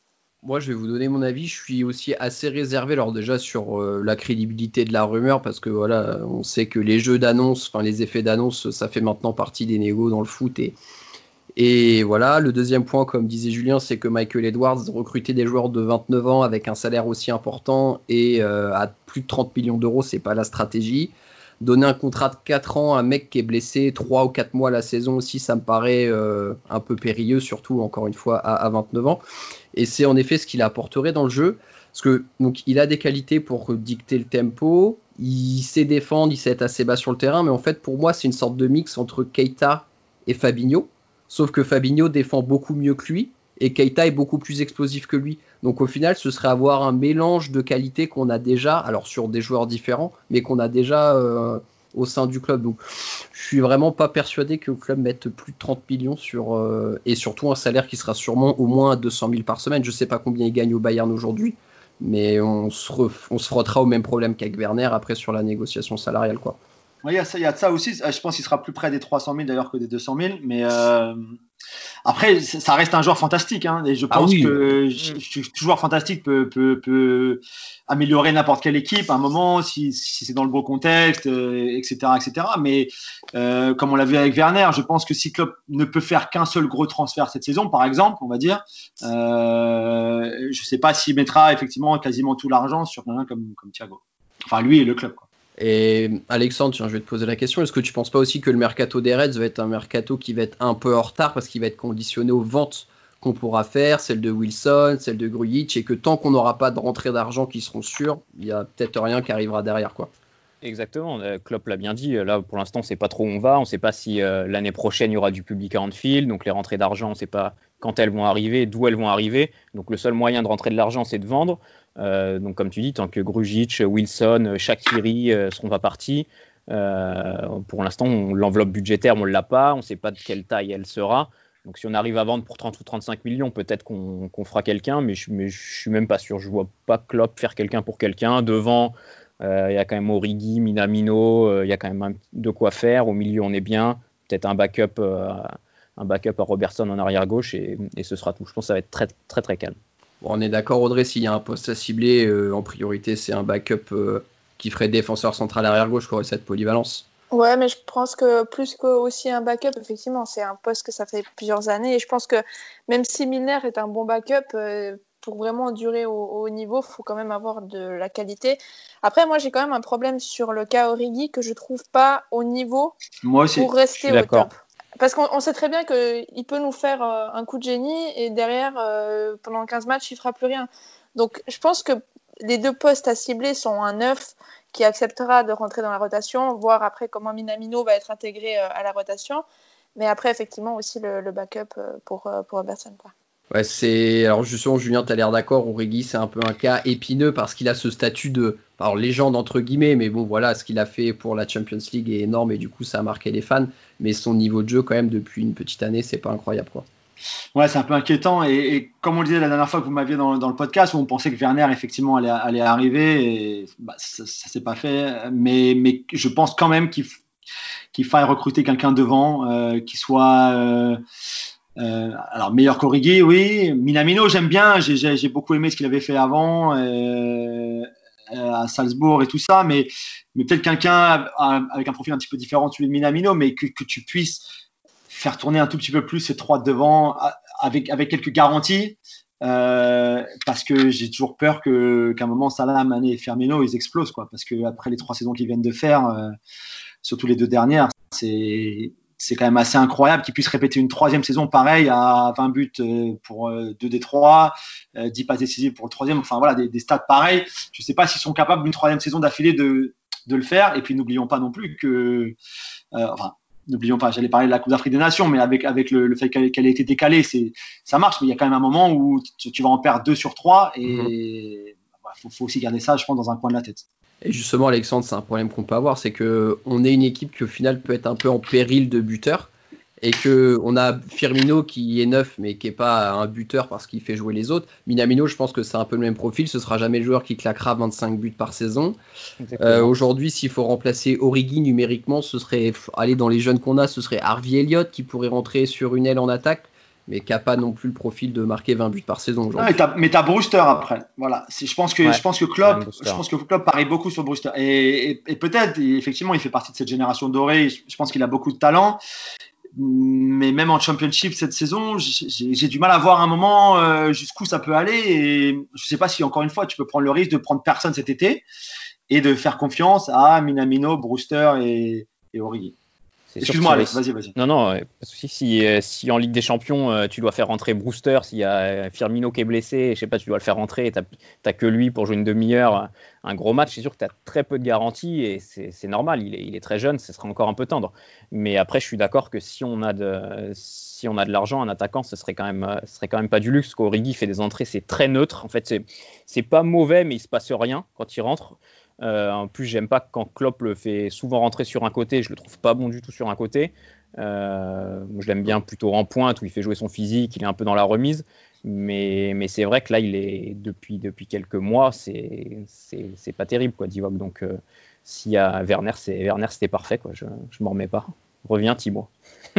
Moi, je vais vous donner mon avis. Je suis aussi assez réservé, alors déjà sur euh, la crédibilité de la rumeur, parce que voilà, on sait que les jeux d'annonce, enfin les effets d'annonce, ça fait maintenant partie des négos dans le foot. Et, voilà, le deuxième point, comme disait Julien, c'est que Michael Edwards recruter des joueurs de 29 ans avec un salaire aussi important et euh, à plus de 30 millions d'euros, c'est pas la stratégie donner un contrat de 4 ans à un mec qui est blessé 3 ou 4 mois la saison aussi, ça me paraît euh, un peu périlleux, surtout encore une fois à, 29 ans. Et c'est en effet ce qu'il apporterait dans le jeu. Parce que il a des qualités pour dicter le tempo, il sait défendre, il sait être assez bas sur le terrain, mais en fait pour moi c'est une sorte de mix entre Keita et Fabinho. Sauf que Fabinho défend beaucoup mieux que lui et Keita est beaucoup plus explosif que lui. Donc au final, ce serait avoir un mélange de qualités qu'on a déjà, alors sur des joueurs différents, mais qu'on a déjà euh, au sein du club. Donc je suis vraiment pas persuadé que le club mette plus de 30 millions sur euh, et surtout un salaire qui sera sûrement au moins 200 000 par semaine. Je sais pas combien il gagne au Bayern aujourd'hui, mais on se, on se frottera au même problème qu'avec Werner après sur la négociation salariale quoi. il, y a ça, aussi. Je pense qu'il sera plus près des 300 000 d'ailleurs que des 200 000. Mais euh, après, ça reste un joueur fantastique. Hein, et je ah pense que mm. joueur fantastique peut, peut, peut améliorer n'importe quelle équipe à un moment, si, si c'est dans le beau contexte, etc., euh, etc. Mais euh, comme on l'a vu avec Werner, je pense que si Klopp ne peut faire qu'un seul gros transfert cette saison, par exemple, on va dire, euh, je ne sais pas s'il mettra effectivement quasiment tout l'argent sur un comme, comme Thiago. Enfin, lui et le club. Quoi. Et Alexandre, je vais te poser la question. Est-ce que tu ne penses pas aussi que le mercato des Reds va être un mercato qui va être un peu en retard parce qu'il va être conditionné aux ventes qu'on pourra faire, celle de Wilson, celle de Grujic, et que tant qu'on n'aura pas de rentrée d'argent qui seront sûres, il n'y a peut-être rien qui arrivera derrière. quoi. Exactement, euh, Klopp l'a bien dit. Là, pour l'instant, on ne sait pas trop où on va. On ne sait pas si euh, l'année prochaine il y aura du public à Anfield. Donc les rentrées d'argent, on ne sait pas quand elles vont arriver, d'où elles vont arriver. Donc le seul moyen de rentrer de l'argent, c'est de vendre. Euh, donc, comme tu dis, tant que Grujic, Wilson, Shakiri euh, seront pas partis, euh, pour l'instant, l'enveloppe budgétaire, on ne l'a pas. On ne sait pas de quelle taille elle sera. Donc, si on arrive à vendre pour 30 ou 35 millions, peut-être qu'on fera quelqu'un, mais je ne suis même pas sûr. Je vois pas Klopp faire quelqu'un pour quelqu'un. Devant, il y a quand même Origi, Minamino, il y a quand même de quoi faire. Au milieu, on est bien. Peut-être un backup, un backup à Robertson en arrière gauche et, et, ce sera tout. Je pense que ça va être très, très, très calme on est d'accord, Audrey, s'il y a un poste à cibler, euh, en priorité, c'est un backup euh, qui ferait défenseur central arrière gauche qui aurait cette polyvalence. Ouais, mais je pense que plus que aussi un backup, effectivement, c'est un poste que ça fait plusieurs années. Et je pense que même si Milner est un bon backup, euh, pour vraiment durer au, haut niveau, il faut quand même avoir de la qualité. Après, moi, j'ai quand même un problème sur le cas Origi que je trouve pas au niveau pour rester au top. Parce qu'on sait très bien qu'il peut nous faire euh, un coup de génie et derrière, euh, pendant 15 matchs, il fera plus rien. Donc je pense que les deux postes à cibler sont un neuf qui acceptera de rentrer dans la rotation, voir après comment Minamino va être intégré euh, à la rotation. Mais après, effectivement, aussi le, backup pour, pour Robertson. Ouais, c'est alors justement Julien, tu as l'air d'accord. Origi, c'est un peu un cas épineux parce qu'il a ce statut de alors légende entre guillemets, mais bon voilà, ce qu'il a fait pour la Champions League est énorme et du coup ça a marqué les fans. Mais son niveau de jeu quand même depuis une petite année, c'est pas incroyable quoi. Ouais, c'est un peu inquiétant. Et, comme on le disait la dernière fois que vous m'aviez dans, le podcast, où on pensait que Werner, effectivement, allait, arriver, et bah, ça ne s'est pas fait. Mais, je pense quand même qu'il qu'il faille recruter quelqu'un devant, euh, qui soit. Euh, euh, alors, meilleur qu'Origi, oui. Minamino, j'aime bien. J'ai beaucoup aimé ce qu'il avait fait avant euh, euh, à Salzbourg et tout ça. Mais, peut-être quelqu'un avec un profil un petit peu différent de celui de Minamino, mais que, tu puisses faire tourner un tout petit peu plus ces trois devant avec, quelques garanties. Parce que j'ai toujours peur qu'à un moment Salah, Mané et Firmino ils explosent quoi parce que après les trois saisons qu'ils viennent de faire surtout les deux dernières c'est c'est quand même assez incroyable qu'ils puissent répéter une troisième saison pareille à 20 buts euh, pour 2 euh, des 3, 10 passes décisives pour le troisième, enfin voilà, des, stats pareils. Je ne sais pas s'ils sont capables d'une troisième saison d'affilée de, de, le faire. Et puis n'oublions pas non plus que, euh, enfin, n'oublions pas, j'allais parler de la Coupe d'Afrique des Nations, mais avec, avec le, fait qu'elle ait été décalée, ça marche, mais il y a quand même un moment où tu, vas en perdre 2 sur 3 et il mm-hmm. faut, faut, aussi garder ça, je pense, dans un coin de la tête. Et justement, Alexandre, c'est un problème qu'on peut avoir, c'est que on est une équipe qui au final peut être un peu en péril de buteur et que on a Firmino qui est neuf mais qui est pas un buteur parce qu'il fait jouer les autres. Minamino, je pense que c'est un peu le même profil. Ce sera jamais le joueur qui claquera 25 buts par saison. Euh, Aujourd'hui, s'il faut remplacer Origi numériquement, ce serait aller dans les jeunes qu'on a, ce serait Harvey Elliott qui pourrait rentrer sur une aile en attaque mais qui n'a pas non plus le profil de marquer 20 buts par saison. mais tu as, Brewster après. Voilà. Je pense que, je pense que Klopp, je pense que Klopp parie beaucoup sur Brewster. Et, et, peut-être, effectivement, il fait partie de cette génération dorée. Je, pense qu'il a beaucoup de talent. Mais même en championship cette saison, j'ai du mal à voir un moment euh, jusqu'où ça peut aller. Et je ne sais pas si, encore une fois, tu peux prendre le risque de prendre personne cet été et de faire confiance à Minamino, Brewster et, et Origi. Excuse-moi, Alex, vas-y, vas-y. Non, non, si, euh, si, en Ligue des Champions, euh, tu dois faire rentrer Brewster, s'il y a euh, Firmino qui est blessé, je sais pas, tu dois le faire rentrer et tu n'as que lui pour jouer une demi-heure, un gros match, c'est sûr que tu as très peu de garanties et c'est normal, il est, il est, très jeune, ce sera encore un peu tendre. Mais après, je suis d'accord que si on a de, si on a de l'argent, un attaquant, ce serait quand même, ce serait quand même pas du luxe. Qu'Origi fait des entrées, c'est très neutre. En fait, c'est pas mauvais, mais il se passe rien quand il rentre. Euh, en plus, j'aime pas quand Klopp le fait souvent rentrer sur un côté. Je le trouve pas bon du tout sur un côté. Euh, je l'aime bien plutôt en pointe où il fait jouer son physique, il est un peu dans la remise. Mais, c'est vrai que là, il est depuis, depuis quelques mois, c'est pas terrible, quoi, Divock. Donc, euh, s'il y a Werner, Werner c'était parfait, quoi. Je, je m'en remets pas. Reviens, Thibaut.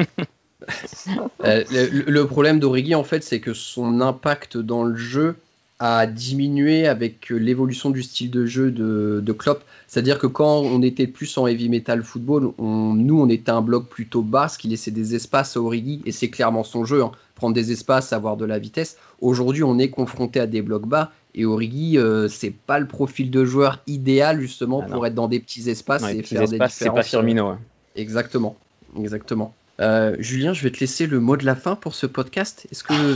le, le, problème d'Origi, en fait, c'est que son impact dans le jeu a diminué avec l'évolution du style de jeu de, de Klopp. C'est-à-dire que quand on était plus en heavy metal football, nous, on était un bloc plutôt bas, ce qui laissait des espaces à Origi, et c'est clairement son jeu, hein, prendre des espaces, avoir de la vitesse. Aujourd'hui, on est confronté à des blocs bas, et Origi, euh, c'est pas le profil de joueur idéal justement ah pour être dans des petits espaces et faire des différences. C'est pas Firmino. Exactement, exactement. Euh, Julien, je vais te laisser le mot de la fin pour ce podcast. Est-ce que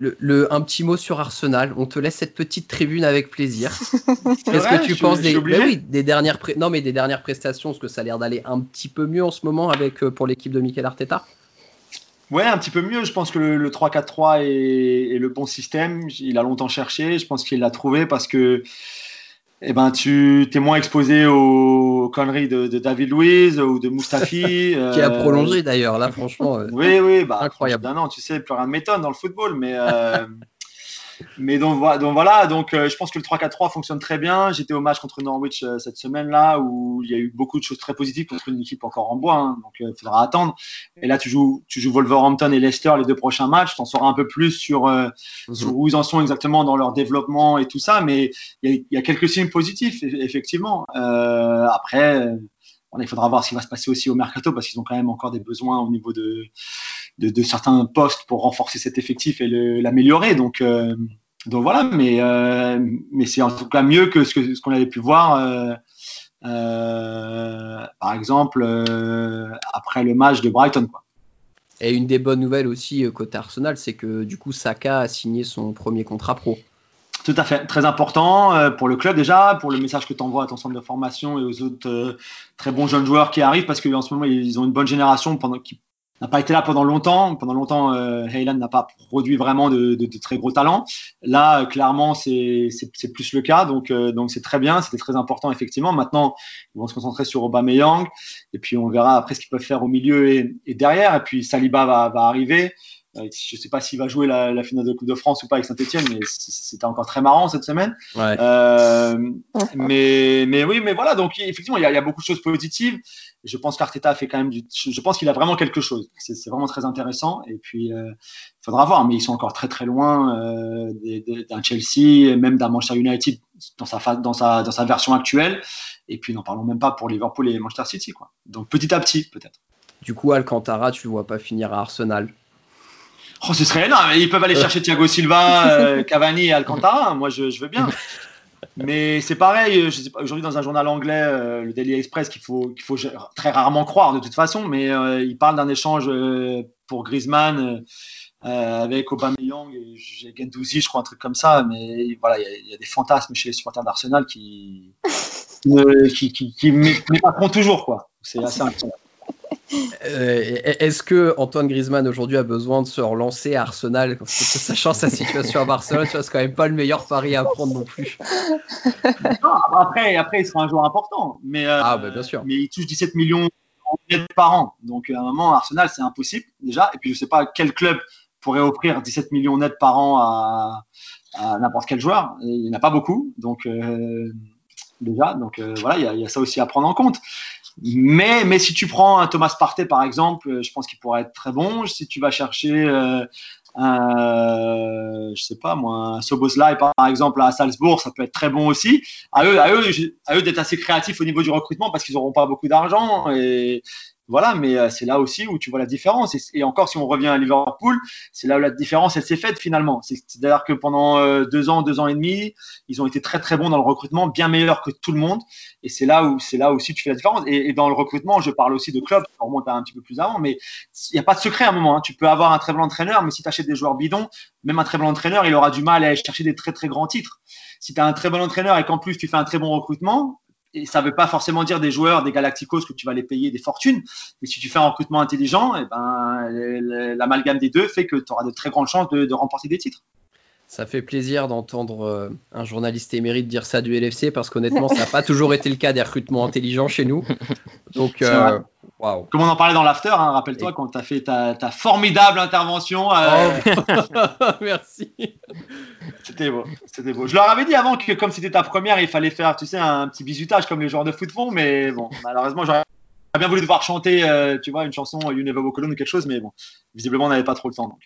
le, un petit mot sur Arsenal. On te laisse cette petite tribune avec plaisir. Qu'est-ce que tu penses des, ben des, dernières non, mais des dernières prestations Parce que ça a l'air d'aller un petit peu mieux en ce moment avec, euh, pour l'équipe de Mikel Arteta Ouais, un petit peu mieux. Je pense que le, 3-4-3 est, est, le bon système. Il a longtemps cherché. Je pense qu'il l'a trouvé parce que eh ben, tu es moins exposé aux conneries de, David Luiz ou de Mustafi. qui a prolongé d'ailleurs, là, franchement. Euh, oui, oui, bah, incroyable. Non, tu sais, plus rien de m'étonne dans le football, mais euh, mais donc, voilà, donc euh, je pense que le 3-4-3 fonctionne très bien. J'étais au match contre Norwich euh, cette semaine-là où il y a eu beaucoup de choses très positives contre une équipe encore en bois, hein, donc il euh, faudra attendre. Et là, tu joues, tu joues Wolverhampton et Leicester les deux prochains matchs. Tu en sauras un peu plus sur, mhm. sur, où ils en sont exactement dans leur développement et tout ça, mais il y a, quelques signes positifs, effectivement. après il faudra voir ce qui va se passer aussi au mercato parce qu'ils ont quand même encore des besoins au niveau de, de, certains postes pour renforcer cet effectif et l'améliorer. Donc, euh, donc voilà, mais, euh, mais c'est en tout cas mieux que ce qu'on ce qu'on avait pu voir, euh, par exemple, après le match de Brighton. Quoi. Et une des bonnes nouvelles aussi côté Arsenal, c'est que du coup Saka a signé son premier contrat pro. Tout à fait, très important pour le club déjà, pour le message que tu envoies à ton centre de formation et aux autres très bons jeunes joueurs qui arrivent parce qu'en ce moment ils ont une bonne génération pendant qui n'a pas été là pendant longtemps. Pendant longtemps, euh, n'a pas produit vraiment de, de, de, très gros talents. Là, clairement, c'est plus le cas, donc euh, donc c'est très bien, c'était très important effectivement. Maintenant, ils vont se concentrer sur Aubameyang et puis on verra après ce qu'ils peuvent faire au milieu et, et derrière. Et puis Saliba va, va arriver. Euh, je ne sais pas s'il va jouer la, finale de Coupe de France ou pas avec Saint-Etienne, mais c'était encore très marrant cette semaine. Euh, mais, mais oui, mais voilà, donc effectivement, il y, a, beaucoup de choses positives. Je pense qu'Arteta a fait quand même du. Je pense qu'il a vraiment quelque chose. C'est vraiment très intéressant. Et puis, il euh, faudra voir, mais ils sont encore très très loin d'un Chelsea, même d'un Manchester United dans sa, dans, sa, dans sa version actuelle. Et puis, n'en parlons même pas pour Liverpool et Manchester City. Quoi. Donc, petit à petit, peut-être. Du coup, Alcantara, tu ne vois pas finir à Arsenal Oh, ce serait énorme. Ils peuvent aller chercher Thiago Silva, euh, Cavani et Alcantara. Moi, je, veux bien. Mais c'est pareil, aujourd'hui dans un journal anglais, euh, le Daily Express, qu'il faut, qu'il faut très rarement croire de toute façon, mais euh, il parle d'un échange pour Griezmann avec Aubameyang et Gendouzi, je crois, un truc comme ça. Mais voilà, il y, a des fantasmes chez les supporters d'Arsenal qui, qui, qui, qui, toujours, quoi. C'est assez incroyable. Euh, est-ce que Antoine Griezmann aujourd'hui a besoin de se relancer à Arsenal, sachant sa situation à Barcelone, c'est quand même pas le meilleur pari à prendre non plus. après, après, il sera un joueur important, mais, euh, ah, bah, bien sûr. mais il touche 17 millions par an, donc à un moment Arsenal c'est impossible déjà, et puis je sais pas quel club pourrait offrir 17 millions net par an à, n'importe quel joueur. Il n'y en a pas beaucoup, donc euh, déjà, donc voilà, il y, y, a ça aussi à prendre en compte. Mais, mais si tu prends un Thomas Partey, par exemple, euh, je pense qu'il pourrait être très bon. Si tu vas chercher euh, un, je sais pas moi, un Soboslai, par exemple, à Salzbourg, ça peut être très bon aussi. À eux, à eux, à eux d'être assez créatifs au niveau du recrutement parce qu'ils n'auront pas beaucoup d'argent et, voilà, mais euh, c'est là aussi où tu vois la différence. Et, encore, si on revient à Liverpool, c'est là où la différence, elle s'est faite finalement. C'est-à-dire que pendant euh, deux ans, deux ans et demi, ils ont été très très bons dans le recrutement, bien meilleurs que tout le monde. Et c'est là où c'est là aussi tu fais la différence. Et, dans le recrutement, je parle aussi de clubs, on remonte un petit peu plus avant, mais il n'y a pas de secret à un moment. Hein. Tu peux avoir un très bon entraîneur, mais si tu achètes des joueurs bidons, même un très bon entraîneur, il aura du mal à aller chercher des très très grands titres. Si tu as un très bon entraîneur et qu'en plus tu fais un très bon recrutement, et ça ne veut pas forcément dire des joueurs des Galacticos que tu vas les payer des fortunes. Mais si tu fais un recrutement intelligent, et eh ben, l'amalgame des deux fait que tu auras de très grandes chances de, remporter des titres. Ça fait plaisir d'entendre euh, un journaliste émérite dire ça du LFC parce qu'honnêtement, ça n'a pas toujours été le cas des recrutements intelligents chez nous. Donc, euh, Comme on en parlait dans l'after, hein, rappelle-toi quand tu as fait ta, formidable intervention. Euh, oh, merci. C'était beau, c'était beau. Je leur avais dit avant que comme c'était ta première, il fallait faire, tu sais, un petit bisutage comme les joueurs de foot font, mais bon, malheureusement, j'aurais bien voulu devoir chanter, euh, tu vois, une chanson You Never Walk Alone ou quelque chose, mais bon, visiblement, on n'avait pas trop le temps. Donc,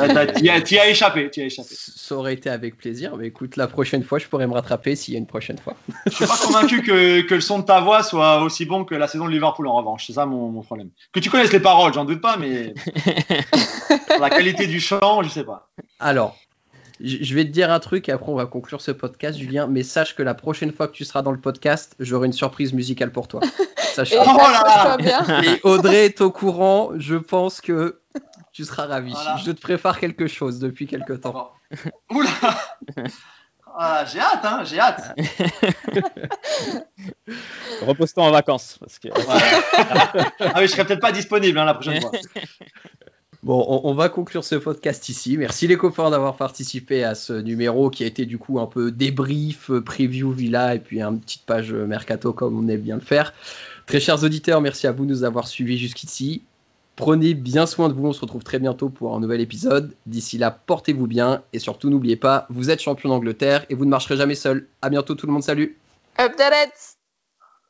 euh, t'y as, échappé, as échappé. Ça aurait été avec plaisir, mais écoute, la prochaine fois, je pourrais me rattraper s'il y a une prochaine fois. je suis pas convaincu que, que, le son de ta voix soit aussi bon que la saison de Liverpool en revanche. C'est ça mon, mon, problème. Que tu connaisses les paroles, j'en doute pas, mais la qualité du chant, je sais pas. Alors, je vais te dire un truc et après on va conclure ce podcast, Julien. Mais sache que la prochaine fois que tu seras dans le podcast, j'aurai une surprise musicale pour toi. Sache et, oh là là et Audrey est au courant. Je pense que tu seras ravi. Je te prépare quelque chose depuis quelque temps. Oula ah, J'ai hâte, hein, j'ai hâte. Repose-toi en vacances. Parce que... ah oui, je serai peut-être pas disponible hein, la prochaine fois. Bon, on, va conclure ce podcast ici. Merci les copains d'avoir participé à ce numéro qui a été du coup un peu débrief, preview villa et puis une petite page mercato comme on aime bien le faire. Très chers auditeurs, merci à vous de nous avoir suivis jusqu'ici. Prenez bien soin de vous, on se retrouve très bientôt pour un nouvel épisode. D'ici là, portez-vous bien et surtout n'oubliez pas, vous êtes champion d'Angleterre et vous ne marcherez jamais seul. À bientôt tout le monde, salut. Up